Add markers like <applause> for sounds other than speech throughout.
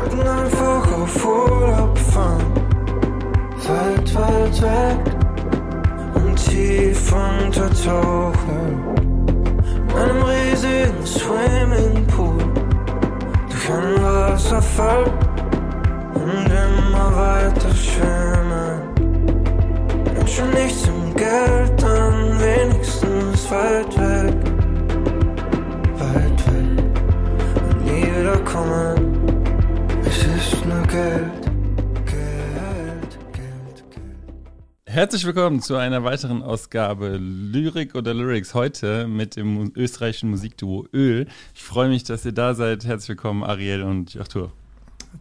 wollten einfach auf Urlaub fahren. Weit, weit weg und tief untertauchen. In einem riesigen Swimmingpool durch einen Wasserfall und immer weiter schwimmen. Menschen nichts im Geld, dann wenigstens weit weg. Weit weg und nie wiederkommen. Geld, Geld, Geld, Geld. Herzlich willkommen zu einer weiteren Ausgabe Lyrik oder Lyrics heute mit dem österreichischen Musikduo Öl. Ich freue mich, dass ihr da seid. Herzlich willkommen, Ariel und Arthur.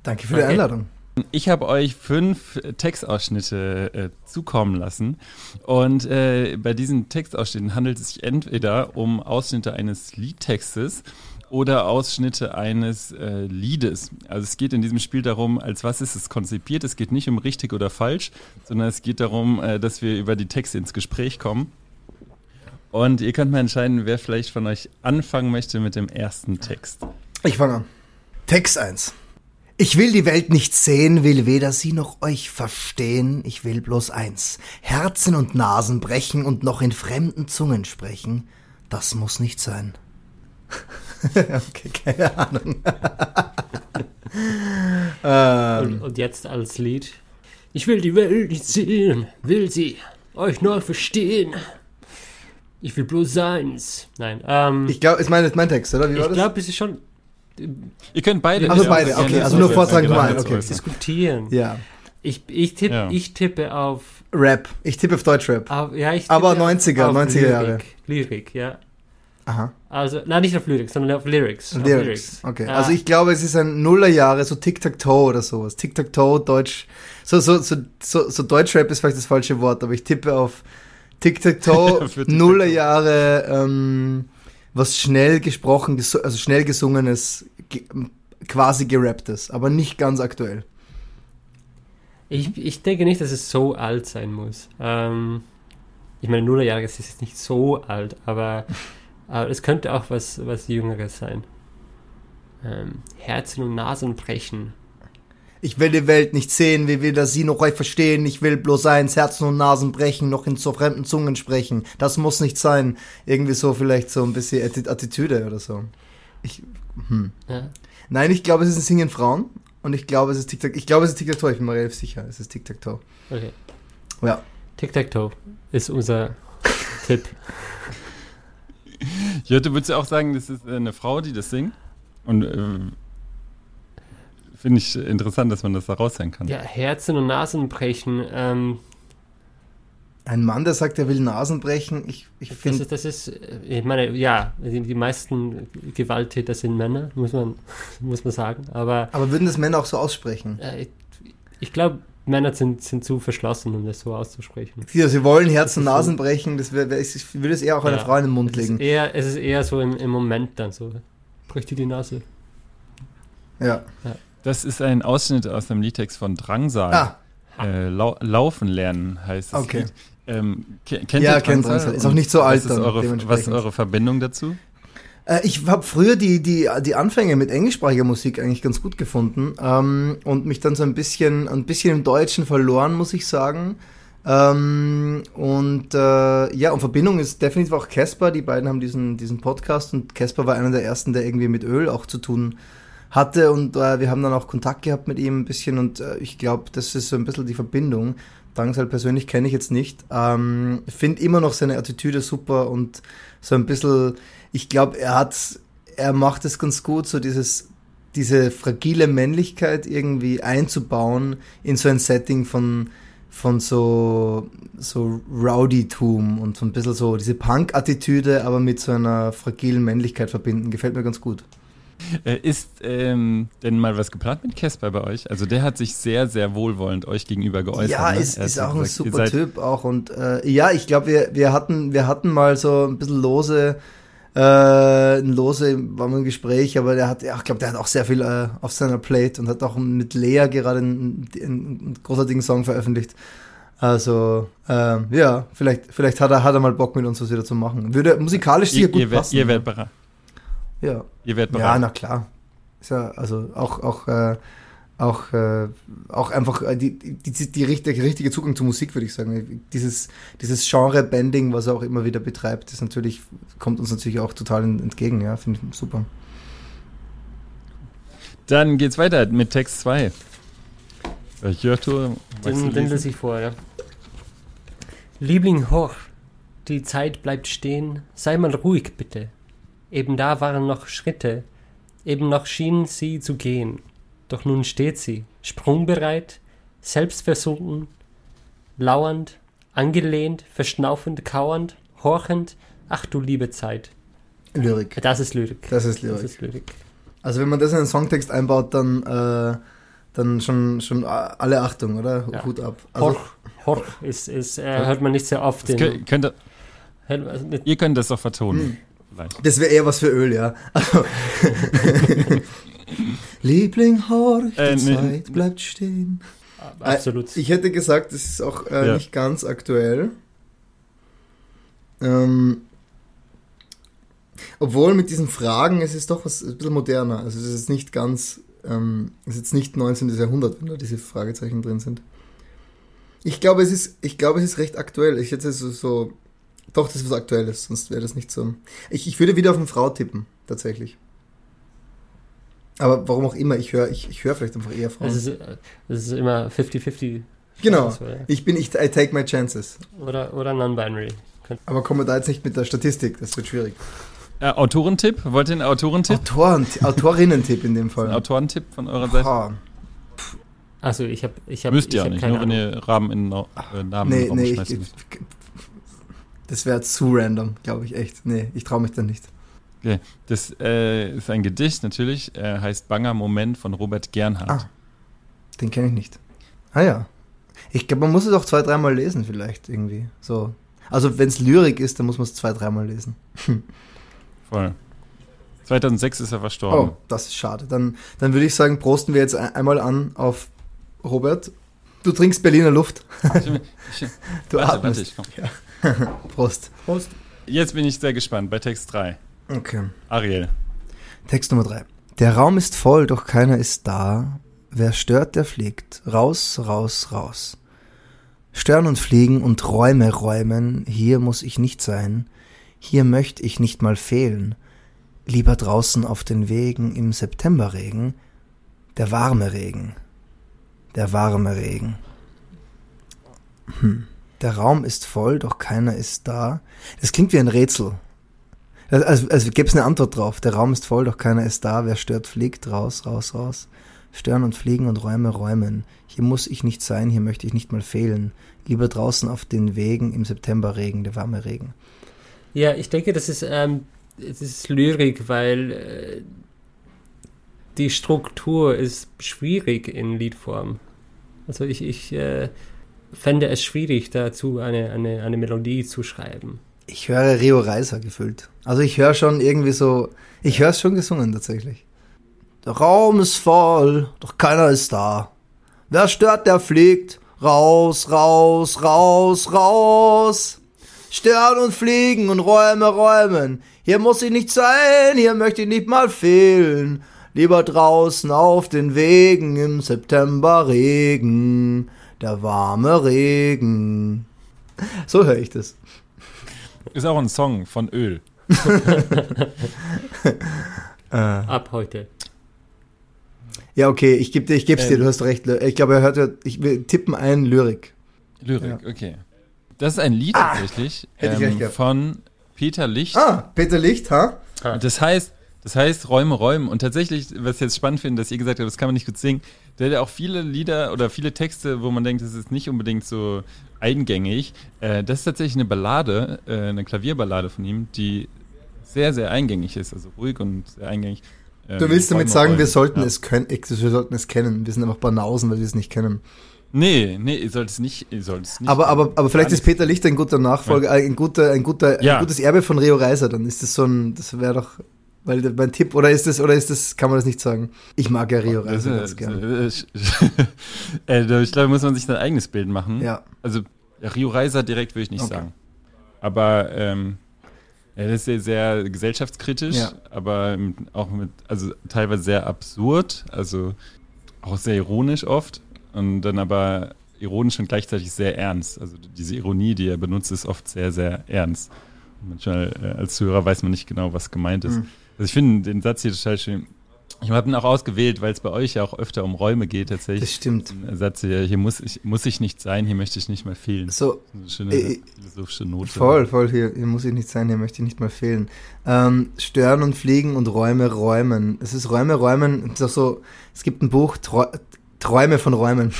Danke für die Okay. Einladung. Ich habe euch fünf Textausschnitte äh, zukommen lassen. Und äh, bei diesen Textausschnitten handelt es sich entweder um Ausschnitte eines Liedtextes oder Ausschnitte eines äh, Liedes. Also es geht in diesem Spiel darum, als was ist es konzipiert. Es geht nicht um richtig oder falsch, sondern es geht darum, äh, dass wir über die Texte ins Gespräch kommen. Und ihr könnt mal entscheiden, wer vielleicht von euch anfangen möchte mit dem ersten Text. Ich fange an. Text 1. Ich will die Welt nicht sehen, will weder sie noch euch verstehen, ich will bloß eins. Herzen und Nasen brechen und noch in fremden Zungen sprechen, das muss nicht sein. <laughs> okay, keine Ahnung. <laughs> ähm, Und, und jetzt als Lied. Ich will die Welt nicht sehen, will sie euch nur verstehen. Ich will bloß eins. Nein, ähm, ich glaube, ist mein, ist mein Text, oder? Wie war ich glaube, es ist schon Ihr könnt beide. Also beide, okay, also so nur jetzt vortragen, Gedanken gemein, okay. diskutieren. ja. Ich, ich, tipp, Ja. ich tippe auf, Rap. Ich tippe auf Deutschrap. auf ja, ich tippe Aber auf- 90er, auf 90er Lyrik. Jahre. Lyrik, ja. Aha. Also, nein, nicht auf Lyrik, sondern auf Lyrics. Auf Lyrics. Okay. Äh, Also ich glaube, es ist ein Nullerjahre, so Tic-Tac-Toe oder sowas. Tic-Tac-Toe, Deutsch. So, so, so, so, so Deutschrap ist vielleicht das falsche Wort, aber ich tippe auf Tic-Tac-Toe. <laughs> Nullerjahre, ähm, was schnell gesprochen, also schnell gesungenes, ge quasi gerapptes, aber nicht ganz aktuell. Ich, ich denke nicht, dass es so alt sein muss. Ähm, ich meine, Nullerjahre ist jetzt nicht so alt, aber, <laughs> aber es könnte auch was, was Jüngeres sein. Ähm, Herzen und Nasen brechen. Ich will die Welt nicht sehen, wie weder sie noch euch verstehen. Ich will bloß eins, Herzen und Nasen brechen, noch in so fremden Zungen sprechen. Das muss nicht sein. Irgendwie so vielleicht so ein bisschen Atti- Attitüde oder so. Ich, hm. Ja? Nein, ich glaube, es ist ein Singen Frauen. Und ich glaube, es ist Tic-Tac. Ich glaube, es ist Tic-Tac-Toe. Ich bin mir relativ sicher. Es ist Tic-Tac-Toe. Okay. Ja. Tic-Tac-Toe ist unser <laughs> Tipp. Jutta, würdest du auch sagen, das ist äh, eine Frau, die das singt? Und äh, finde ich interessant, dass man das da raushören kann. Ja, Herzen und Nasen brechen. Ähm, Ein Mann, der sagt, er will Nasen brechen. Ich, ich das, finde. ist, das ist, äh, ich meine, ja, die, die meisten Gewalttäter sind Männer, muss man, <laughs> muss man sagen. Aber Aber würden das Männer auch so aussprechen? äh, ich, ich glaube, Männer sind, sind zu verschlossen, um das so auszusprechen. Sie, sie wollen Herzen ist so. Nasen brechen. Das wär, wär, ich würde es eher auch einer Ja. Frau in den Mund Es ist legen. eher, es ist eher so im, im Moment dann so. Bricht dir die Nase. Ja. Das ist ein Ausschnitt aus einem Liedtext von Drangsal. Ah, Äh, lau laufen lernen heißt das Okay. Ähm, ke- kennt Ja, ihr kennt Drangsal? Ist auch nicht so alt Was ist, dann, eure, was ist eure Verbindung dazu? Äh, Ich habe früher die, die, die Anfänge mit englischsprachiger Musik eigentlich ganz gut gefunden ähm, und mich dann so ein bisschen, ein bisschen im Deutschen verloren, muss ich sagen. Ähm, und äh, ja, und Verbindung ist definitiv auch Casper. Die beiden haben diesen, diesen Podcast und Casper war einer der ersten, der irgendwie mit Öl auch zu tun hatte und äh, wir haben dann auch Kontakt gehabt mit ihm ein bisschen und äh, ich glaube, das ist so ein bisschen die Verbindung. Drangsal persönlich kenne ich jetzt nicht. Ähm, Finde immer noch seine Attitüde super und so ein bisschen, ich glaube, er hat, er macht es ganz gut, so dieses, diese fragile Männlichkeit irgendwie einzubauen in so ein Setting von, von so, so Rowdytum und so ein bisschen so diese Punk-Attitüde, aber mit so einer fragilen Männlichkeit verbinden. Gefällt mir ganz gut. Äh, ist ähm, denn mal was geplant mit Casper bei euch? Also der hat sich sehr, sehr wohlwollend euch gegenüber geäußert. Ja, ne? ist, ist auch ein gesagt, ihr super Typ auch. Und äh, ja, ich glaube, wir, wir, hatten, wir hatten mal so ein bisschen lose, äh, ein lose, war mal ein Gespräch, aber der hat, ja, ich glaube, der hat auch sehr viel äh, auf seiner Plate und hat auch mit Lea gerade einen, einen, einen großartigen Song veröffentlicht. Also, äh, ja, vielleicht, vielleicht hat er, hat er mal Bock mit uns was wieder zu machen. Würde musikalisch sicher Ihr, gut ihr, passen. ihr werdet bereit. ja. Ihr werdet ja, bereit. na klar. Ist ja, also auch, auch, äh, auch, äh, auch einfach äh, die, die, die, die richtige, richtige Zugang zur Musik, würde ich sagen. Dieses, dieses Genre-Bending, was er auch immer wieder betreibt, ist natürlich, kommt uns natürlich auch total entgegen, ja, finde ich super. Dann geht's weiter mit Text 2. Jörto, Den, den lese ich vor, ja. Liebling, hoch, die Zeit bleibt stehen, sei mal ruhig bitte. Eben da waren noch Schritte, eben noch schien sie zu gehen. Doch nun steht sie, sprungbereit, selbstversunken, lauernd, angelehnt, verschnaufend, kauernd, horchend. Ach du liebe Zeit. Lyrik. Das ist Lyrik. Das ist Lyrik. Das ist Lyrik. Also wenn man das in einen Songtext einbaut, dann, äh, dann schon, schon alle Achtung, oder? Ja. Hut ab. Also, Horch, Horch ist, ist, äh, hört man nicht sehr oft. Könnt, könnt, ihr- also ihr könnt das doch vertonen. Vielleicht. das wäre eher was für Öl, ja. Also, <laughs> <laughs> Liebling, horch, die Äh, nee. Zeit bleibt stehen. absolut. Ich hätte gesagt, das ist auch äh, Ja. nicht ganz aktuell. Ähm, obwohl mit diesen Fragen, es ist doch was ein bisschen moderner. Also es ist nicht ganz, ähm, es ist jetzt nicht 19. Jahrhundert, wenn da diese Fragezeichen drin sind. Ich glaube, es ist, ich glaube, es ist recht aktuell. Ich hätte so, so doch, das ist was Aktuelles, sonst wäre das nicht so. Ich, ich würde wieder auf eine Frau tippen, tatsächlich. Aber warum auch immer, ich höre, ich, ich höre vielleicht einfach eher Frauen. es, ist, äh, es ist immer 50-50. Genau. So, ja. Ich bin, ich, I take my chances. Oder, oder non-binary. Aber kommen wir da jetzt nicht mit der Statistik, das wird schwierig. Äh, Autorentipp? Wollt ihr einen Autorentipp? Autoren, Autorinnen-Tipp in dem <laughs> Ein Fall. Autorentipp von eurer Seite? Also ich habe ich hab, Müsst ihr hab nicht, keine nur wenn ihr Rahmen in äh, Namen Nee, nee, ich, ich, das wäre zu random, glaube ich echt. Nee, ich traue mich da nicht. Okay. Das äh, ist ein Gedicht natürlich, äh, heißt Banger Moment von Robert Gernhardt. Ah. Den kenne ich nicht. Ah ja. Ich glaube, man muss es auch zwei, dreimal lesen vielleicht irgendwie. So. Also wenn es Lyrik ist, dann muss man es zwei, dreimal lesen. <laughs> Voll. 2006 ist er verstorben. Oh, das ist schade. Dann, dann würde ich sagen, prosten wir jetzt ein- einmal an auf Robert. Du trinkst Berliner Luft. Ich, <laughs> Du warte, atmest. warte, ich komm. <laughs> Prost. Prost. Jetzt bin ich sehr gespannt bei Text 3. Okay. Ariel. Text Nummer drei. Der Raum ist voll, doch keiner ist da. Wer stört, der fliegt. Raus, raus, raus. Stören und fliegen und Räume räumen. Hier muss ich nicht sein. Hier möchte ich nicht mal fehlen. Lieber draußen auf den Wegen im Septemberregen. Der warme Regen. Der warme Regen. Hm. Der Raum ist voll, doch keiner ist da. Das klingt wie ein Rätsel. Also, also, also gäbe es eine Antwort drauf. Der Raum ist voll, doch keiner ist da. Wer stört, fliegt raus, raus, raus. Stören und fliegen und Räume räumen. Hier muss ich nicht sein, hier möchte ich nicht mal fehlen. Lieber draußen auf den Wegen im Septemberregen, der warme Regen. Ja, ich denke, das ist, ähm, das ist Lyrik, weil äh, die Struktur ist schwierig in Liedform. Also ich, ich äh, fände es schwierig, dazu eine, eine, eine Melodie zu schreiben. Ich höre Rio Reiser gefüllt. Also ich höre schon irgendwie so, ich höre es schon gesungen tatsächlich. Der Raum ist voll, doch keiner ist da. Wer stört, der fliegt. Raus, raus, raus, raus. Stören und fliegen und Räume räumen. Hier muss ich nicht sein, hier möchte ich nicht mal fehlen. Lieber draußen auf den Wegen im Septemberregen. Der warme Regen. So höre ich das. Ist auch ein Song von Öl. <laughs> Ab heute. Ja, okay, ich gebe dir, ich geb's dir, Ähm. du hast recht. Ich glaube, er hört ja, ich will tippen ein Lyrik. Lyrik, okay. Das ist ein Lied tatsächlich Ah, hätte ich recht ähm, von Peter Licht. Ah, Peter Licht, ha? Das heißt, das heißt Räume räumen. Und tatsächlich, was ich jetzt spannend finde, dass ihr gesagt habt, das kann man nicht gut singen, der hat ja auch viele Lieder oder viele Texte, wo man denkt, das ist nicht unbedingt so eingängig. Äh, das ist tatsächlich eine Ballade, äh, eine Klavierballade von ihm, die sehr, sehr eingängig ist, also ruhig und sehr eingängig. Ähm, Du willst damit sagen, wir sollten Ja. es können, wir sollten es kennen. Wir sind einfach Banausen, weil wir es nicht kennen. Nee, nee, ihr sollt es nicht, ihr sollt es nicht. Aber, aber, aber vielleicht ist Peter Licht ein guter Nachfolger, äh, ein guter, ein guter, Ja. ein gutes Erbe von Rio Reiser. Dann ist das so ein, das wäre doch, weil mein Tipp, oder ist das, oder ist das, kann man das nicht sagen? Ich mag ja Rio Reiser ganz gerne. <laughs> äh, ich glaube, muss man sich sein eigenes Bild machen. Ja. Also Rio Reiser direkt würde ich nicht Okay. sagen. Aber ähm, ja, das ist sehr, sehr gesellschaftskritisch, Ja. aber auch mit, also teilweise sehr absurd. Also auch sehr ironisch oft und dann aber ironisch und gleichzeitig sehr ernst. Also diese Ironie, die er benutzt, ist oft sehr, sehr ernst. Und manchmal äh, als Zuhörer weiß man nicht genau, was gemeint ist. Mhm. Also ich finde den Satz hier total schön. Ich habe ihn auch ausgewählt, weil es bei euch ja auch öfter um Räume geht tatsächlich. Das stimmt. Satz hier, hier muss ich, muss ich nicht sein, hier möchte ich nicht mehr fehlen. So, Eine schöne Äh, philosophische Note. Voll, voll, hier, hier muss ich nicht sein, hier möchte ich nicht mal fehlen. Ähm, stören und fliegen und Räume räumen. Es ist Räume räumen, es ist auch so, es gibt ein Buch, Trau Träume von Räumen.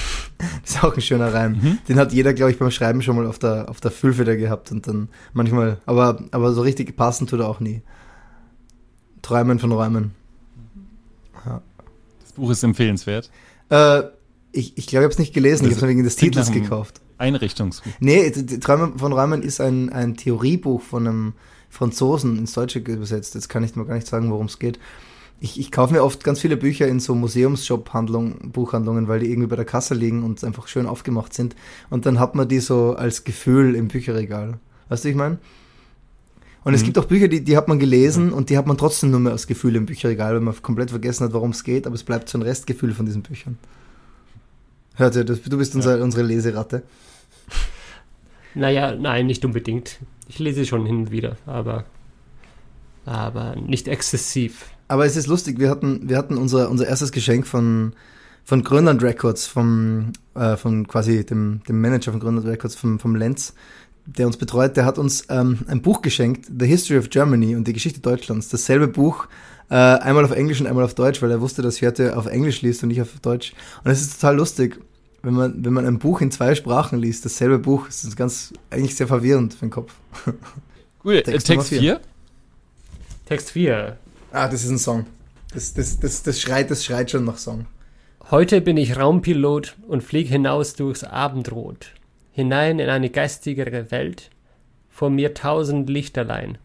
das <laughs> ist auch ein schöner Reim. Mhm. Den hat jeder, glaube ich, beim Schreiben schon mal auf der, auf der Füllfeder gehabt und dann manchmal, aber, aber so richtig passen tut er auch nie. Träumen von Räumen. Das Buch ist empfehlenswert. Äh, ich ich glaube, ich habe es nicht gelesen, ich Das habe es wegen des Titels gekauft. Einrichtungsbuch. Nee, Träume von Räumen ist ein, ein Theoriebuch von einem Franzosen ins Deutsche übersetzt. Jetzt kann ich mal gar nicht sagen, worum es geht. Ich, ich kaufe mir oft ganz viele Bücher in so Museumsshop-Handlungen, Buchhandlungen, weil die irgendwie bei der Kasse liegen und einfach schön aufgemacht sind. Und dann hat man die so als Gefühl im Bücherregal. Weißt du, ich meine? Und es Mhm. gibt auch Bücher, die, die hat man gelesen und die hat man trotzdem nur mehr als Gefühl im Bücherregal, weil man komplett vergessen hat, worum es geht, aber es bleibt so ein Restgefühl von diesen Büchern. Hört ihr, das- du bist unser, unsere Leseratte. <laughs> Naja, nein, nicht unbedingt. Ich lese schon hin und wieder, aber, aber nicht exzessiv. Aber es ist lustig, wir hatten, wir hatten unser, unser erstes Geschenk von, von Grönland Records, vom, äh, von quasi dem, dem Manager von Grönland Records, vom, vom Lenz, der uns betreut, der hat uns ähm, ein Buch geschenkt, The History of Germany und die Geschichte Deutschlands. Dasselbe Buch, äh, einmal auf Englisch und einmal auf Deutsch, weil er wusste, dass Jörte auf Englisch liest und nicht auf Deutsch. Und es ist total lustig, wenn man, wenn man ein Buch in zwei Sprachen liest, dasselbe Buch, es ist ganz, eigentlich sehr verwirrend für den Kopf. <laughs> Cool, äh, Text Text, Nummer vier. 4. Text 4. Ah, das ist ein Song. Das, das, das, das schreit, das schreit schon nach Song. Heute bin ich Raumpilot und flieg hinaus durchs Abendrot, hinein in eine geistigere Welt, vor mir tausend Lichterlein.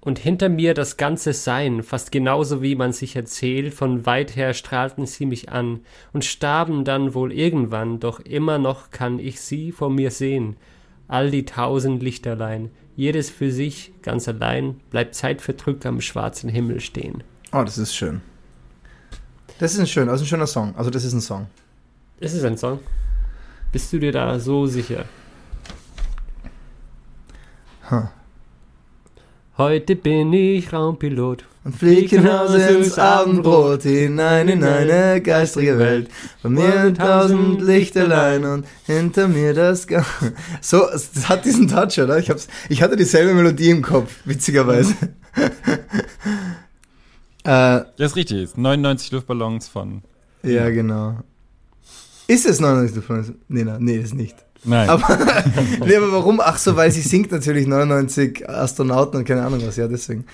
Und hinter mir das ganze Sein, fast genauso wie man sich erzählt, von weit her strahlten sie mich an und starben dann wohl irgendwann, doch immer noch kann ich sie vor mir sehen, all die tausend Lichterlein, jedes für sich, ganz allein, bleibt zeitvertrückt am schwarzen Himmel stehen. Oh, das ist schön. Das ist ein schön, also ein schöner Song. Also das ist ein Song. Ist es ein Song? Bist du dir da so sicher? Huh. Heute bin ich Raumpilot. Und flieg hinaus ins Abendbrot hinein in eine geistige Welt. Von mir tausend Lichterlein und hinter mir das Ga <laughs> So, es hat diesen Touch, oder? Ich, hab's, ich hatte dieselbe Melodie im Kopf, witzigerweise. <laughs> äh, Ja, ist richtig. Ist 99 Luftballons von. ja, genau. Ist es 99 Luftballons? Nee, nein, nee, ist nicht. Nein. Aber, <laughs> <laughs> nee, aber warum? Ach so, weil sie singt natürlich 99 Astronauten und keine Ahnung was, ja, deswegen.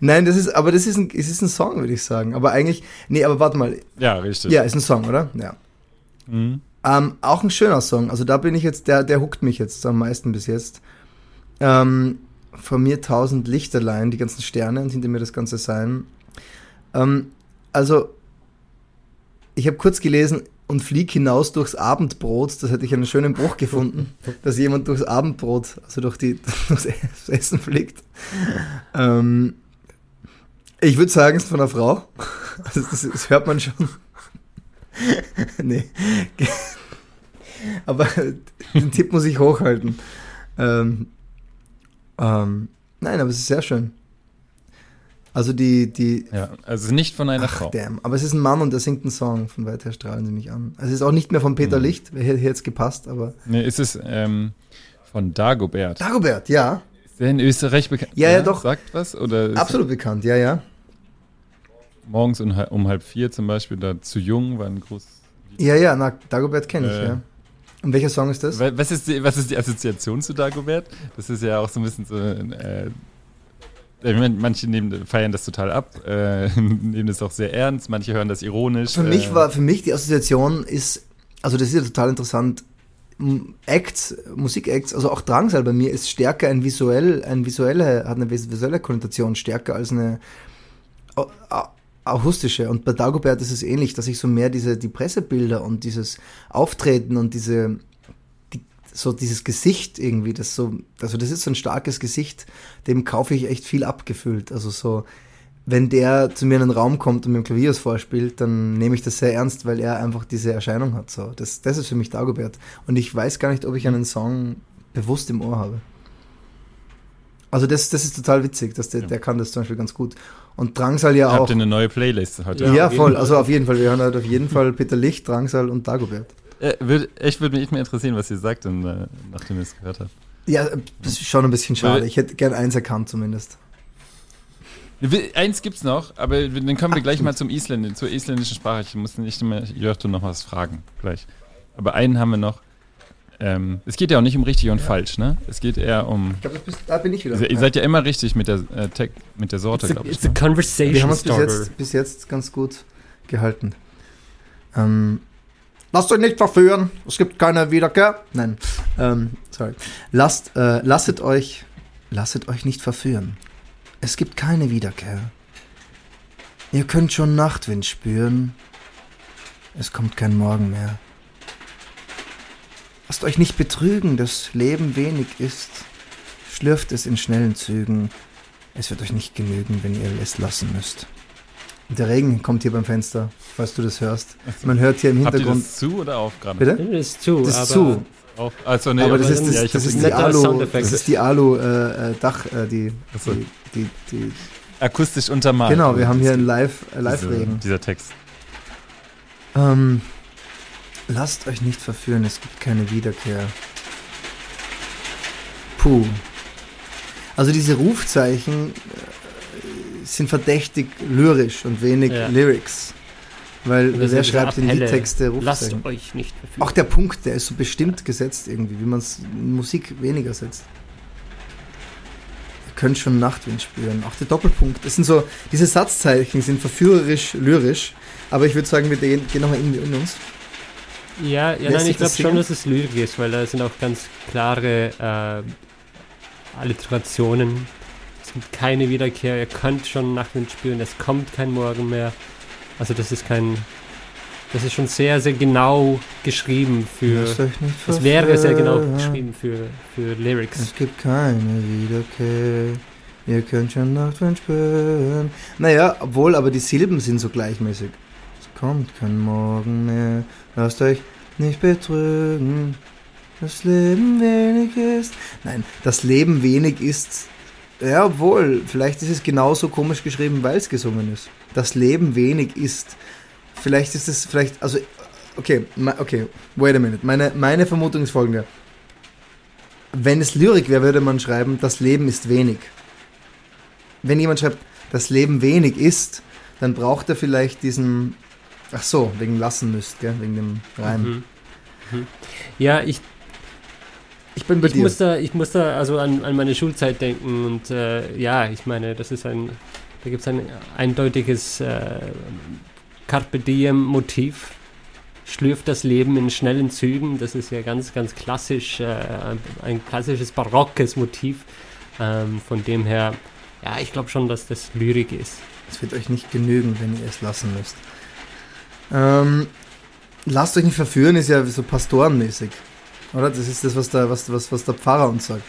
Nein, das ist, aber das ist ein, es ist ein Song, würde ich sagen. Aber eigentlich, nee, aber warte mal. ja, richtig. Ja, ist ein Song, oder? Ja. Mhm. Ähm, auch ein schöner Song. Also da bin ich jetzt, der, der huckt mich jetzt am meisten bis jetzt. Ähm, von mir tausend Lichterlein, die ganzen Sterne und hinter mir das ganze Sein. Ähm, also, ich habe kurz gelesen, und flieg hinaus durchs Abendbrot. Das hätte ich einen schönen Bruch gefunden, <laughs> dass jemand durchs Abendbrot, also durch die, <laughs> durchs Essen fliegt. Ähm, ich würde sagen, es ist von einer Frau. <laughs> Also das, das hört man schon. nee. Aber den Tipp muss ich hochhalten. Ähm, ähm, nein, aber es ist sehr schön. Also die, die, Ja, also nicht von einer Ach, Frau. damn. Aber es ist ein Mann und der singt einen Song. Von weit her strahlen sie mich an. Also es ist auch nicht mehr von Peter Mhm. Licht. Wer hätte jetzt gepasst, aber. Nee, ist es ähm, von Dagobert. Dagobert, ja. Ist der in Österreich bekannt? Ja, ja, doch. Sagt was? Oder Absolut bekannt, ja, ja. morgens um, halb- um halb vier zum Beispiel da zu jung war ein großes. Ja, ja, na, Dagobert kenne ich, Äh. ja. Und welcher Song ist das? Wa- Was ist, die, was ist die Assoziation zu Dagobert? Das ist ja auch so ein bisschen so. Äh, ich meine, manche nehmen, feiern das total ab, äh, <laughs> nehmen das auch sehr ernst, manche hören das ironisch. Für mich äh, war, für mich die Assoziation ist, also das ist ja total interessant. Acts, Musikacts, also auch Drangsal bei mir ist stärker ein visuell, ein visuelle, hat eine vis- visuelle Konnotation stärker als eine akustische. Und bei Dagobert ist es ähnlich, dass ich so mehr diese, die Pressebilder und dieses Auftreten und diese, die, so dieses Gesicht irgendwie, das so, also das ist so ein starkes Gesicht, dem kaufe ich echt viel abgefüllt. Also so, wenn der zu mir in den Raum kommt und mir ein Klavier vorspielt, dann nehme ich das sehr ernst, weil er einfach diese Erscheinung hat. So. Das, das ist für mich Dagobert. Und ich weiß gar nicht, ob ich einen Song bewusst im Ohr habe. Also das, das ist total witzig, dass der, der kann das zum Beispiel ganz gut. Und Drangsal ja Habt auch. ihr eine neue Playlist heute? Ja, Ja, voll. Also auf jeden Fall. Wir hören halt auf jeden Fall Peter Licht, Drangsal und Dagobert. Äh, würd, echt würde mich mehr interessieren, was ihr sagt, und, äh, nachdem ihr es gehört habt. Ja, das ist schon ein bisschen schade. Weil- Ich hätte gern eins erkannt zumindest. Eins gibt's noch, aber dann kommen wir gleich mal zum Isländischen, zur isländischen Sprache. Ich muss nicht mehr Jörgto noch was fragen gleich. Aber einen haben wir noch. Ähm, es geht ja auch nicht um richtig und falsch, ne? Es geht eher um. Ich glaube, da bin ich wieder. Ihr seid ja immer richtig mit der, äh, Tech, mit der Sorte, glaube ich. it's a Ne? conversation Wir haben uns bis jetzt, bis jetzt ganz gut gehalten. Ähm, lasst euch nicht verführen. Es gibt keine Wiederkehr. Nein. Ähm, sorry. Lasst, äh, lasset euch, lasset euch nicht verführen. Es gibt keine Wiederkehr. Ihr könnt schon Nachtwind spüren. Es kommt kein Morgen mehr. Lasst euch nicht betrügen, das Leben wenig ist. Schlürft es in schnellen Zügen. Es wird euch nicht genügen, wenn ihr es lassen müsst. Der Regen kommt hier beim Fenster, falls du das hörst. Man hört hier im Habt ihr Hintergrund. das zu oder auf gerade? Bitte? Das ist zu. Das ist aber zu. Auf, also, nee, Aber das ist, das, ja, das ist Alu, das ist die Alu äh, äh, Dach, äh, die, Achso. die, die, die, akustisch untermalt. genau, wir haben hier einen Diese- Live, äh, Live-Regen. Dieser Text. Ähm, lasst euch nicht verführen, es gibt keine Wiederkehr. Puh. Also diese Rufzeichen äh, sind verdächtig lyrisch und wenig Ja. Lyrics. Weil wer schreibt in Appelle. Liedtexte Lasst Rufzeichen? euch nicht verführen. Auch der Punkt, der ist so bestimmt gesetzt irgendwie, wie man es in Musik weniger setzt. Ihr könnt schon Nachtwind spüren. Auch der Doppelpunkt. Das sind so, diese Satzzeichen sind verführerisch, lyrisch. Aber ich würde sagen, wir gehen, gehen nochmal in, in uns. Ja, ja Lässt nein, ich glaube schon, dass es Lyrik ist, weil da sind auch ganz klare äh, Alliterationen. Es gibt keine Wiederkehr, ihr könnt schon Nachtwind spüren, es kommt kein Morgen mehr. Also das ist kein... Das ist schon sehr, sehr genau geschrieben für... Es wäre sehr genau geschrieben für, für Lyrics. Es gibt keine Wiederkehr. Ihr könnt schon Nachtwind spüren. Naja, obwohl, aber die Silben sind so gleichmäßig. Es kommt kein Morgen mehr. Lasst euch nicht betrügen. Das Leben wenig ist. Nein, das Leben wenig ist. Ja, obwohl, vielleicht ist es genauso komisch geschrieben, weil es gesungen ist. Das Leben wenig ist. Vielleicht ist es, vielleicht, also, okay, okay, wait a minute. Meine, meine Vermutung ist folgende. Wenn es Lyrik wäre, würde man schreiben, das Leben ist wenig. Wenn jemand schreibt, das Leben wenig ist, dann braucht er vielleicht diesen, ach so, wegen lassen müsst, gell, wegen dem Reim. Mhm. Mhm. Ja, ich, Ich bin bei ich dir. muss da, ich muss da also an, an meine Schulzeit denken und äh, ja, ich meine, das ist ein, da gibt es ein eindeutiges äh, Carpe Diem Motiv. Schlürft das Leben in schnellen Zügen. Das ist ja ganz, ganz klassisch, äh, ein, ein klassisches barockes Motiv. Ähm, von dem her, ja, ich glaube schon, dass das Lyrik ist. Es wird euch nicht genügen, wenn ihr es lassen müsst. Ähm, lasst euch nicht verführen, ist ja so pastorenmäßig. Oder? Das ist das, was der, was, was, was der Pfarrer uns sagt.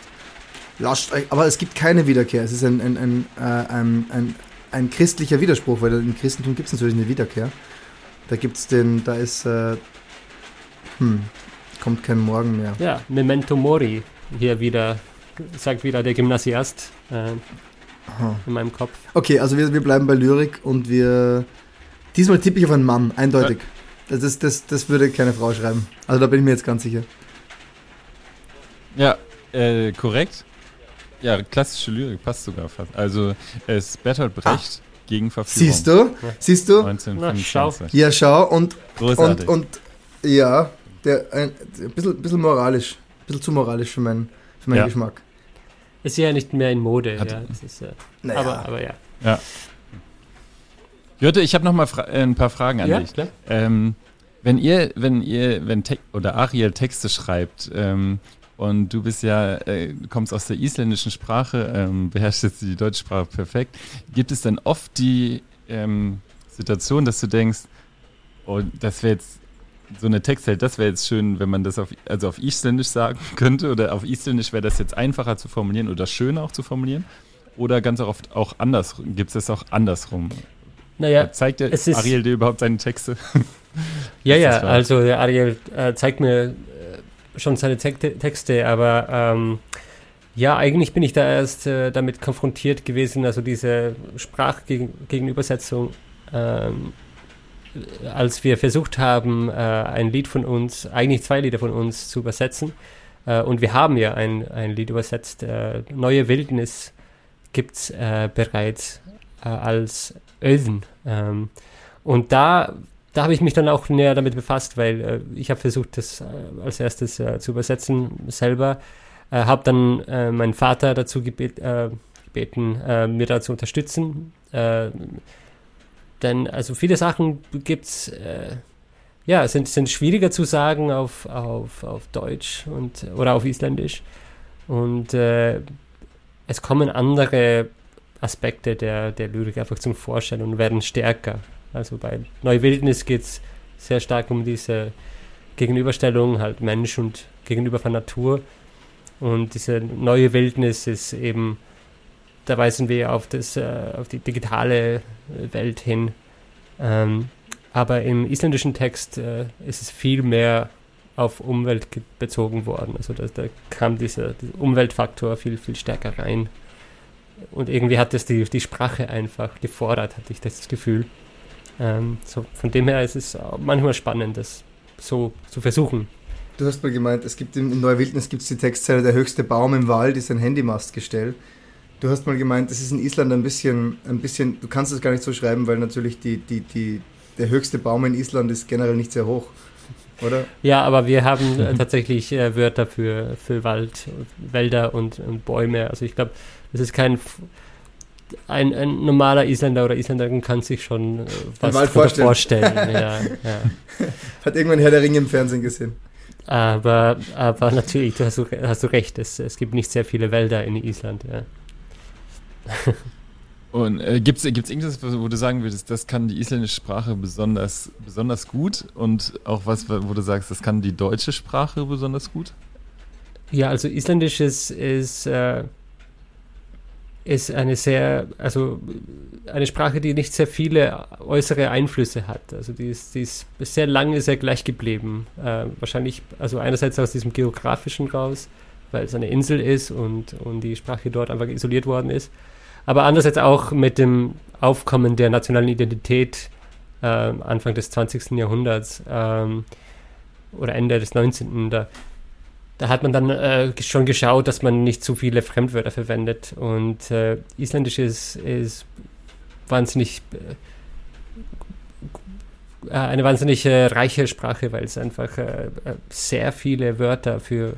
Lasst euch, aber es gibt keine Wiederkehr. Es ist ein, ein, ein, äh, ein, ein, ein christlicher Widerspruch, weil im Christentum gibt es natürlich eine Wiederkehr. Da gibt's den, da ist, äh, hm, kommt kein Morgen mehr. Ja, Memento Mori, hier wieder, sagt wieder der Gymnasiast äh, in meinem Kopf. Okay, also wir, wir bleiben bei Lyrik und wir. Diesmal tippe ich auf einen Mann, eindeutig. Das, ist, das, das würde keine Frau schreiben. Also da bin ich mir jetzt ganz sicher. Ja, äh, korrekt. Ja, klassische Lyrik passt sogar fast. Also, es ist Bertolt Brecht gegen Verführung. Siehst du? Siehst du? 1925. Ja, schau, und, und, Großartig. und ja, der, ein, ein bisschen, bisschen moralisch. Ein bisschen zu moralisch für, mein, für meinen Ja. Geschmack. Ist ja nicht mehr in Mode, Hat- ja. Das ist, äh, Naja, aber, aber ja. Jörte, ich habe noch mal fra äh, ein paar Fragen an ja, dich. klar. Ähm, wenn ihr, wenn ihr, wenn Te oder Ariel Texte schreibt, ähm, und du bist ja, äh, kommst aus der isländischen Sprache, ähm, beherrschst jetzt die deutsche Sprache perfekt, gibt es dann oft die ähm, Situation, dass du denkst, oh, das wäre jetzt so eine Textwelt, das wäre jetzt schön, wenn man das auf, also auf Isländisch sagen <laughs> könnte, oder auf Isländisch wäre das jetzt einfacher zu formulieren oder schöner auch zu formulieren? oder ganz oft auch anders? Gibt es das auch andersrum? Naja, Zeigt der Ariel dir überhaupt seine Texte? <laughs> Ja, ja, also der Ariel äh, zeigt mir äh, schon seine Texte, aber ähm, ja, eigentlich bin ich da erst äh, damit konfrontiert gewesen, also diese Sprachgegenübersetzung, ähm, als wir versucht haben, äh, ein Lied von uns, eigentlich zwei Lieder von uns zu übersetzen. Äh, und wir haben ja ein, ein Lied übersetzt, äh, Neue Wildnis gibt es äh, bereits äh, als Ösen. Ähm, und da da habe ich mich dann auch näher damit befasst, weil äh, ich habe versucht, das äh, als erstes äh, zu übersetzen selber. Äh, habe dann äh, meinen Vater dazu gebet, äh, gebeten, mir da zu unterstützen. Denn also viele Sachen gibt's, ja, sind, sind schwieriger zu sagen auf, auf, auf Deutsch und, oder auf Isländisch. Und es kommen andere Aspekte der, der Lyrik einfach zum Vorschein und werden stärker. Also bei Neue Wildnis geht es sehr stark um diese Gegenüberstellung, halt Mensch und gegenüber von Natur. Und diese neue Wildnis ist eben, da weisen wir auf, das, äh, auf die digitale äh, Welt hin. Ähm, aber im isländischen Text äh, ist es viel mehr auf Umwelt ge- bezogen worden. Also da, da kam dieser, dieser Umweltfaktor viel, viel stärker rein. Und irgendwie hat das die, die Sprache einfach gefordert, hatte ich das Gefühl. Ähm, so, von dem her ist es auch manchmal spannend, das so zu versuchen. Du hast mal gemeint, es gibt in, in Neue Wildnis gibt es die Textzeile, der höchste Baum im Wald ist ein Handymastgestell. Du hast mal gemeint, das ist in Island ein bisschen, ein bisschen, du kannst es gar nicht so schreiben, weil natürlich die, die, die, der höchste Baum in Island ist generell nicht sehr hoch, oder? Ja, aber wir haben äh, tatsächlich äh, Wörter für, für Wald, Wälder und, und Bäume. Also ich glaube, das ist kein F- ein, ein normaler Isländer oder Isländerin kann sich schon äh, was vorstellen. vorstellen. <laughs> ja, ja. <laughs> Hat irgendwann Herr der Ringe im Fernsehen gesehen. Aber, aber natürlich, du hast, du hast du recht, es, es gibt nicht sehr viele Wälder in Island. Ja. <laughs> Und äh, gibt es irgendwas, wo du sagen würdest, das kann die isländische Sprache besonders, besonders gut und auch was, wo du sagst, das kann die deutsche Sprache besonders gut? Ja, also Isländisch ist, ist, äh, ist eine sehr, also eine Sprache, die nicht sehr viele äußere Einflüsse hat. Also die ist, die ist sehr lange sehr gleich geblieben. Äh, wahrscheinlich, also einerseits aus diesem geografischen raus, weil es eine Insel ist und, und die Sprache dort einfach isoliert worden ist. Aber andererseits auch mit dem Aufkommen der nationalen Identität äh, Anfang des 20. Jahrhunderts ähm, oder Ende des 19. Da, da hat man dann äh, schon geschaut, dass man nicht zu viele Fremdwörter verwendet. Und äh, Isländisch ist, ist wahnsinnig äh, eine wahnsinnig äh, reiche Sprache, weil es einfach äh, äh, sehr viele Wörter für,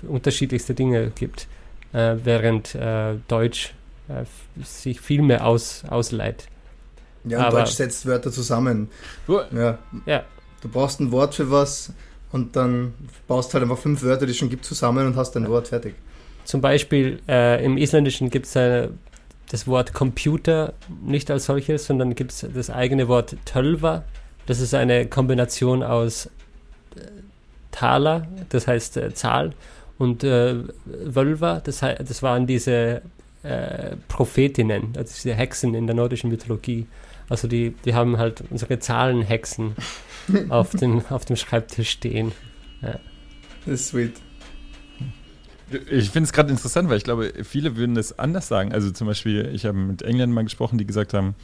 für unterschiedlichste Dinge gibt, äh, während äh, Deutsch äh, sich viel mehr aus, ausleiht. Ja, und Aber- Deutsch setzt Wörter zusammen. Ja. Ja. Du brauchst ein Wort für was und dann baust halt einfach fünf Wörter, die es schon gibt, zusammen und hast ein Wort fertig. Zum Beispiel äh, im Isländischen gibt es äh, das Wort Computer nicht als solches, sondern gibt es das eigene Wort Tölva. Das ist eine Kombination aus äh, Taler, das heißt äh, Zahl, und äh, Völva, das, das waren diese äh, Prophetinnen, also diese Hexen in der nordischen Mythologie. Also die, die haben halt unsere Zahlenhexen <laughs> auf, dem, auf dem Schreibtisch stehen. Das ist sweet. Ich finde es gerade interessant, weil ich glaube, viele würden das anders sagen. Also zum Beispiel, ich habe mit Engländern mal gesprochen, die gesagt haben,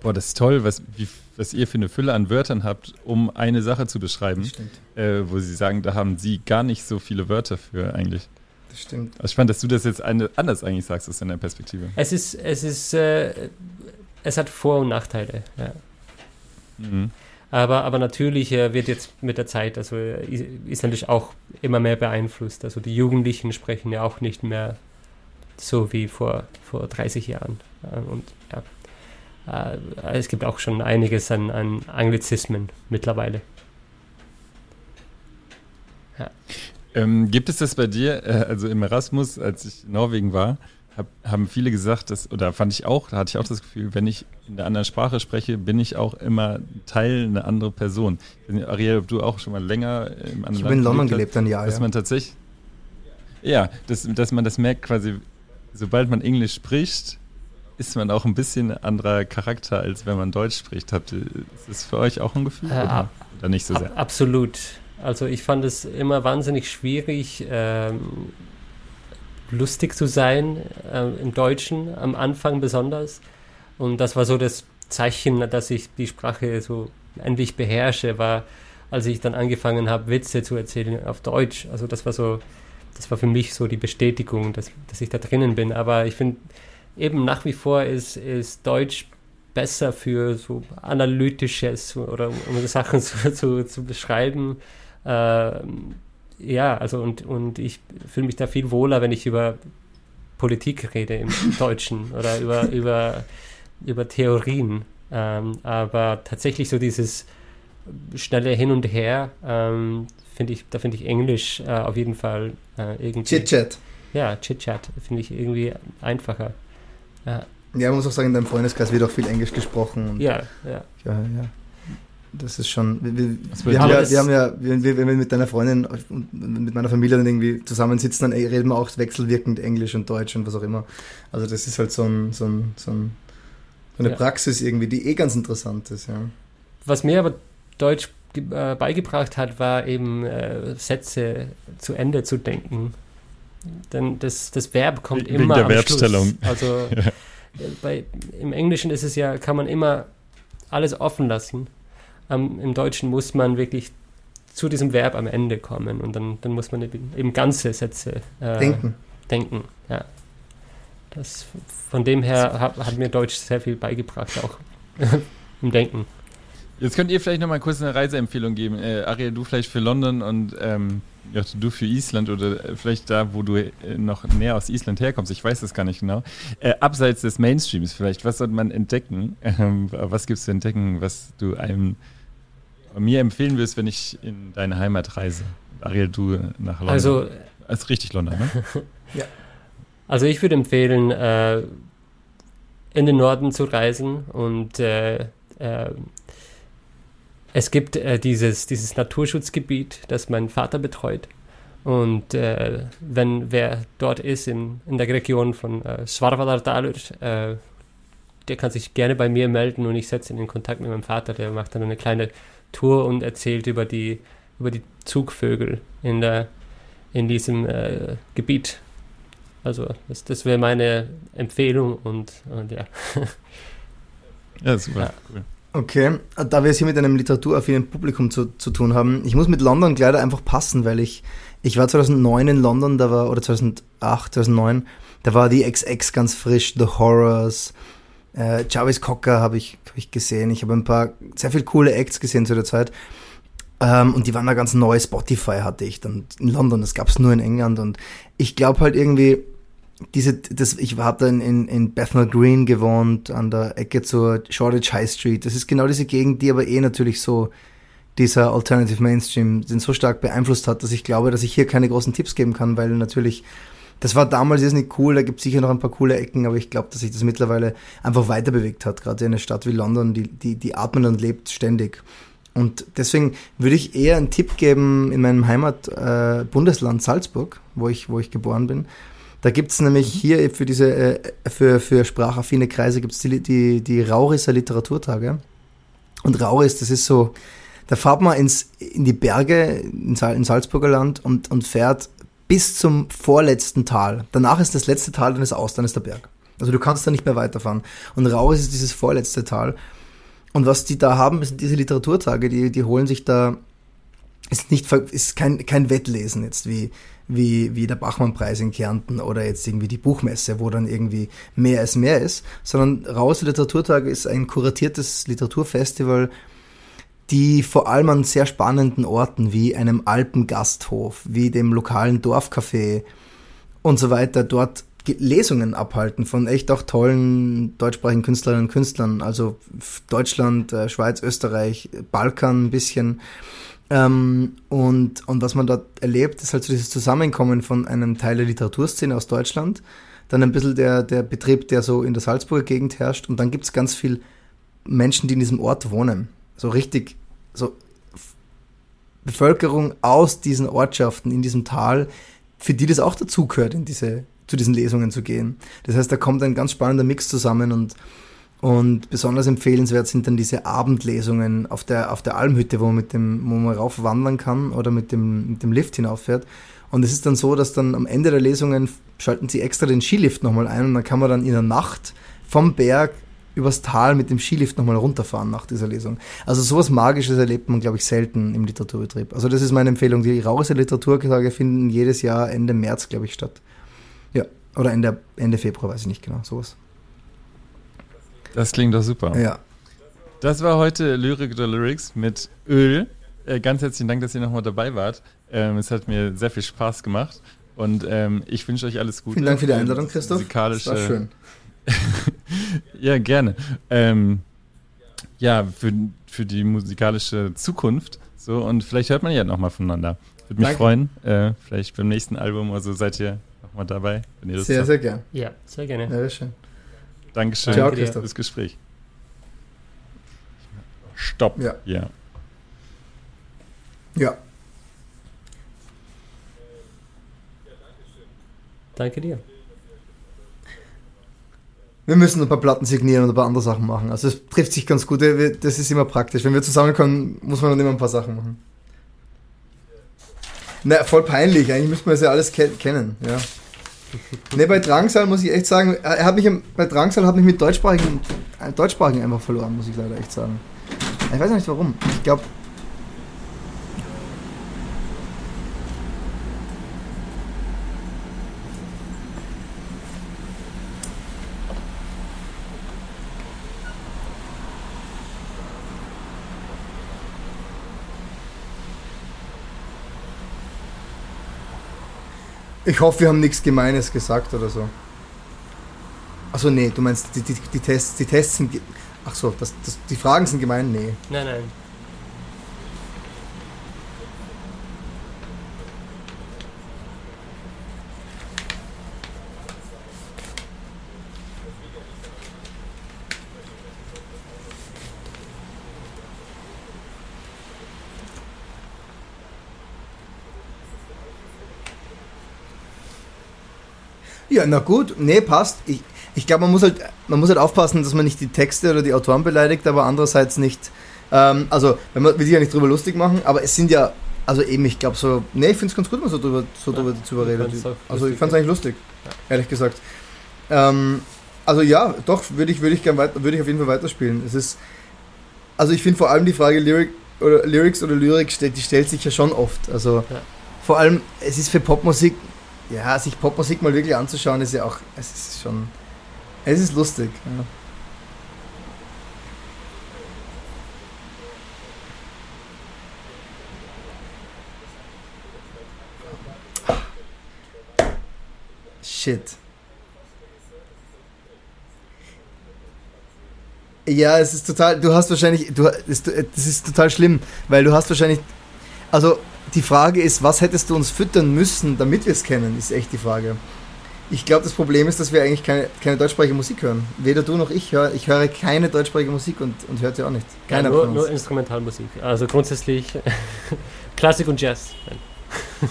boah, das ist toll, was, wie, was ihr für eine Fülle an Wörtern habt, um eine Sache zu beschreiben, Das stimmt. äh, wo sie sagen, da haben sie gar nicht so viele Wörter für eigentlich. Das stimmt. Also spannend, dass du das jetzt eine, anders eigentlich sagst aus deiner Perspektive. Es ist, es ist, äh, es hat Vor- und Nachteile, ja. Mhm. Aber, aber natürlich äh, wird jetzt mit der Zeit, also äh, Is- Isländisch auch immer mehr beeinflusst. Also die Jugendlichen sprechen ja auch nicht mehr so wie vor, vor 30 Jahren. Äh, und ja, es gibt auch schon einiges an, an Anglizismen mittlerweile. Ähm, gibt es das bei dir, also im Erasmus, als ich in Norwegen war, hab, haben viele gesagt, dass, oder fand ich auch, da hatte ich auch das Gefühl, wenn ich in der anderen Sprache spreche, bin ich auch immer Teil einer anderen Person. Nicht, Ariel, ob du auch schon mal länger im anderen Ich habe in London gelebt ein Jahr. dass Ja. man tatsächlich, ja, dass, dass man das merkt quasi, sobald man Englisch spricht, ist man auch ein bisschen anderer Charakter, als wenn man Deutsch spricht. Habt ihr, ist das für euch auch ein Gefühl? Äh, oder, oder nicht so sehr? Ab, absolut. Also ich fand es immer wahnsinnig schwierig, ähm, lustig zu sein, äh, im Deutschen, am Anfang besonders. Und das war so das Zeichen, dass ich die Sprache so endlich beherrsche, war, als ich dann angefangen habe, Witze zu erzählen auf Deutsch. Also das war so, das war für mich so die Bestätigung, dass, dass ich da drinnen bin. Aber ich finde, eben nach wie vor ist, ist Deutsch besser für so analytisches oder um Sachen <laughs> zu, zu, zu beschreiben. Ähm, ja, also und, und ich fühle mich da viel wohler, wenn ich über Politik rede im <laughs> Deutschen oder über, über, über Theorien. Ähm, aber tatsächlich so dieses schnelle Hin und Her, ähm, finde ich, da finde ich Englisch äh, auf jeden Fall äh, irgendwie. Chit-Chat. Ja, Chit-Chat finde ich irgendwie einfacher. Ja, Ja, man muss auch sagen, in deinem Freundeskreis wird auch viel Englisch gesprochen. Ja, ja. ja, ja. Das ist schon. Wir, wir, haben, ja, wir haben ja, wenn wir, mit deiner Freundin und mit meiner Familie dann irgendwie zusammensitzen, dann reden wir auch wechselwirkend Englisch und Deutsch und was auch immer. Also das ist halt so, ein, so, ein, so, ein, so eine Ja. Praxis irgendwie, die eh ganz interessant ist, ja. Was mir aber Deutsch äh, beigebracht hat, war eben äh, Sätze zu Ende zu denken. Denn das, das Verb kommt Wegen immer der am Verbstellung. Schluss. Also <laughs> äh, bei, im Englischen ist es ja, kann man immer alles offen lassen. Am- Im Deutschen muss man wirklich zu diesem Verb am Ende kommen und dann, dann muss man eben, ganze Sätze äh, Denken. denken. Ja. Das, von dem her hat, hat mir Deutsch sehr viel beigebracht, auch <laughs> im Denken. Jetzt könnt ihr vielleicht noch mal kurz eine Reiseempfehlung geben. Äh, Ariel, du vielleicht für London und ähm, Jotte, du für Island oder äh, vielleicht da, wo du äh, noch näher aus Island herkommst. Ich weiß das gar nicht genau. Äh, abseits des Mainstreams vielleicht, was sollte man entdecken? Ähm, was gibt es zu entdecken, was du einem mir empfehlen wirst, wenn ich in deine Heimat reise? Ariel, du nach London. Also, ist richtig London, ne? <laughs> also ich würde empfehlen, äh, in den Norden zu reisen und äh, äh, es gibt äh, dieses, dieses Naturschutzgebiet, das mein Vater betreut. Und äh, wenn wer dort ist, in, in der Region von äh, Svarvadardalur, äh, der kann sich gerne bei mir melden und ich setze ihn in Kontakt mit meinem Vater. Der macht dann eine kleine Tour und erzählt über die, über die Zugvögel in, der, in diesem äh, Gebiet. Also das, das wäre meine Empfehlung und, und ja. <laughs> Ja, super. Ja. Cool. Okay, da wir es hier mit einem literaturaffinen Publikum zu, zu tun haben, ich muss mit London leider einfach passen, weil ich, ich war 2009 in London, da war, oder 2008, 2009, da war die XX ganz frisch, The Horrors, äh, Jarvis Cocker habe ich, hab ich gesehen, ich habe ein paar, sehr viel coole Acts gesehen zu der Zeit. Ähm, und die waren da ganz neu, Spotify hatte ich dann in London, das gab es nur in England. Und ich glaube halt irgendwie, diese, das, ich habe da in, in, Bethnal Green gewohnt, an der Ecke zur Shoreditch High Street. Das ist genau diese Gegend, die aber eh natürlich so dieser Alternative Mainstream den so stark beeinflusst hat, dass ich glaube, dass ich hier keine großen Tipps geben kann, weil natürlich, das war damals jetzt nicht cool, da gibt es sicher noch ein paar coole Ecken, aber ich glaube, dass sich das mittlerweile einfach weiter bewegt hat, gerade in einer Stadt wie London, die, die, die atmet und lebt ständig. Und deswegen würde ich eher einen Tipp geben in meinem Heimatbundesland äh, Salzburg, wo ich, wo ich geboren bin. Da gibt's nämlich hier für diese, äh, für, für sprachaffine Kreise gibt's die, die, die Raurisser Literaturtage. Und Rauris, das ist so, da fahrt man ins, in die Berge in, Sal im Salzburger Land und, und fährt bis zum vorletzten Tal. Danach ist das letzte Tal, dann ist aus, dann ist der Berg. Also du kannst da nicht mehr weiterfahren. Und Rauris ist dieses vorletzte Tal. Und was die da haben, sind diese Literaturtage, die, die holen sich da, ist nicht, ist kein, kein Wettlesen jetzt, wie, wie, wie der Bachmann-Preis in Kärnten oder jetzt irgendwie die Buchmesse, wo dann irgendwie mehr als mehr ist, sondern Raus Literaturtage ist ein kuratiertes Literaturfestival, die vor allem an sehr spannenden Orten wie einem Alpengasthof, wie dem lokalen Dorfcafé und so weiter dort Ge- Lesungen abhalten von echt auch tollen deutschsprachigen Künstlerinnen und Künstlern, also Deutschland, äh, Schweiz, Österreich, Balkan ein bisschen. Ähm, und, und was man dort erlebt, ist halt so dieses Zusammenkommen von einem Teil der Literaturszene aus Deutschland, dann ein bisschen der, der Betrieb, der so in der Salzburger Gegend herrscht und dann gibt es ganz viel Menschen, die in diesem Ort wohnen. So richtig, so Bevölkerung aus diesen Ortschaften, in diesem Tal, für die das auch dazugehört in diese, zu diesen Lesungen zu gehen. Das heißt, da kommt ein ganz spannender Mix zusammen und und besonders empfehlenswert sind dann diese Abendlesungen auf der, auf der Almhütte, wo man, mit dem, wo man rauf wandern kann oder mit dem, mit dem Lift hinauffährt. Und es ist dann so, dass dann am Ende der Lesungen schalten sie extra den Skilift nochmal ein und dann kann man dann in der Nacht vom Berg übers Tal mit dem Skilift nochmal runterfahren nach dieser Lesung. Also sowas Magisches erlebt man, glaube ich, selten im Literaturbetrieb. Also das ist meine Empfehlung. Die Raurise Literaturtage finden jedes Jahr Ende März, glaube ich, statt. Ja, oder Ende, Ende Februar, weiß ich nicht genau, sowas. Das klingt doch super. Ja. Das war heute Lyrik oder Lyrics mit Öl. Äh, ganz herzlichen Dank, dass ihr nochmal dabei wart. Ähm, es hat mir sehr viel Spaß gemacht. Und ähm, ich wünsche euch alles Gute. Vielen Dank für die Einladung, Christoph. Musikalische, das war schön. <laughs> ja, gerne. Ähm, ja, für, für die musikalische Zukunft. So, und vielleicht hört man ja nochmal voneinander. Würde mich Danke. freuen. Äh, vielleicht beim nächsten Album oder so seid ihr nochmal dabei, wenn ihr Lust Sehr, habt. sehr gern. Ja, sehr gerne. Ja, wäre schön. Dankeschön Ciao. Christoph. fürs Gespräch. Stopp. Ja. ja. Ja. Danke dir. Wir müssen ein paar Platten signieren und ein paar andere Sachen machen. Also es trifft sich ganz gut. Das ist immer praktisch. Wenn wir zusammenkommen, muss man dann immer ein paar Sachen machen. Na, voll peinlich. Eigentlich müsste man das ja alles ke kennen. Ja. Ne, bei Drangsal muss ich echt sagen, er hat mich bei Drangsal hat mich mit deutschsprachigen, äh, deutschsprachigen einfach verloren, muss ich leider echt sagen. Ich weiß nicht warum. Ich glaube, ich hoffe, wir haben nichts Gemeines gesagt oder so. Achso, nee, du meinst, die, die, die Tests, die Tests sind. ge- Ach so, das, das, die Fragen sind gemein? Nee. Nein, nein. Ja, na gut, nee, passt. Ich, ich glaube, man muss halt, man muss halt aufpassen, dass man nicht die Texte oder die Autoren beleidigt, aber andererseits nicht. Ähm, also, wenn man will sich ja nicht drüber lustig machen, aber es sind ja, also eben, ich glaube so, nee, ich finde es ganz gut, wenn man so drüber, so Ja, drüber, fand's auch Also ich fand es eigentlich lustig, Ja. ehrlich gesagt. Ähm, also ja, doch, würde ich, würde ich gern weiter, würde ich auf jeden Fall weiterspielen. Es ist, also ich finde vor allem die Frage Lyric oder Lyrics oder Lyrik, die stellt sich ja schon oft. Also Ja. vor allem, es ist für Popmusik, ja, sich Popmusik mal wirklich anzuschauen, ist ja auch, es ist schon, es ist lustig. Ja. Shit. Ja, es ist total, du hast wahrscheinlich, du, es- das ist total schlimm, weil du hast wahrscheinlich, also die Frage ist, was hättest du uns füttern müssen, damit wir es kennen, ist echt die Frage. Ich glaube, das Problem ist, dass wir eigentlich keine, keine deutschsprachige Musik hören. Weder du noch ich höre, ich höre keine deutschsprachige Musik und, und hört sie auch nicht. Keiner ja, nur, von uns. nur Instrumentalmusik. Also grundsätzlich <laughs> Klassik und Jazz. <laughs>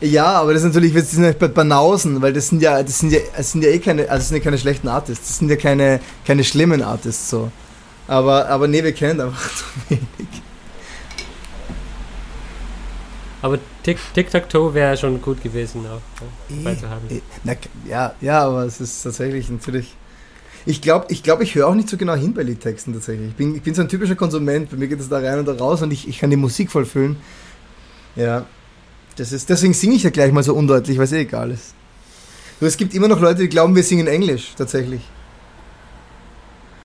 Ja, aber das ist natürlich, das sind ja bei Banausen, weil das sind ja, das sind ja, das sind ja eh keine, also das sind ja keine schlechten Artists, das sind ja keine, keine schlimmen Artists so. Aber, aber nee, wir kennen einfach <laughs> zu wenig. Aber Tic- Tic-Tac-Toe wäre schon gut gewesen auch. Ja, Eh, beizuhaben. eh, na, ja, ja, aber es ist tatsächlich natürlich. Ich glaube, ich, glaub, ich höre auch nicht so genau hin bei Liedtexten tatsächlich. Ich bin, ich bin so ein typischer Konsument, bei mir geht es da rein und da raus und ich, ich kann die Musik voll fühlen. Ja, das ist, deswegen singe ich ja gleich mal so undeutlich, weil es eh egal ist. Nur es gibt immer noch Leute, die glauben, wir singen Englisch, tatsächlich.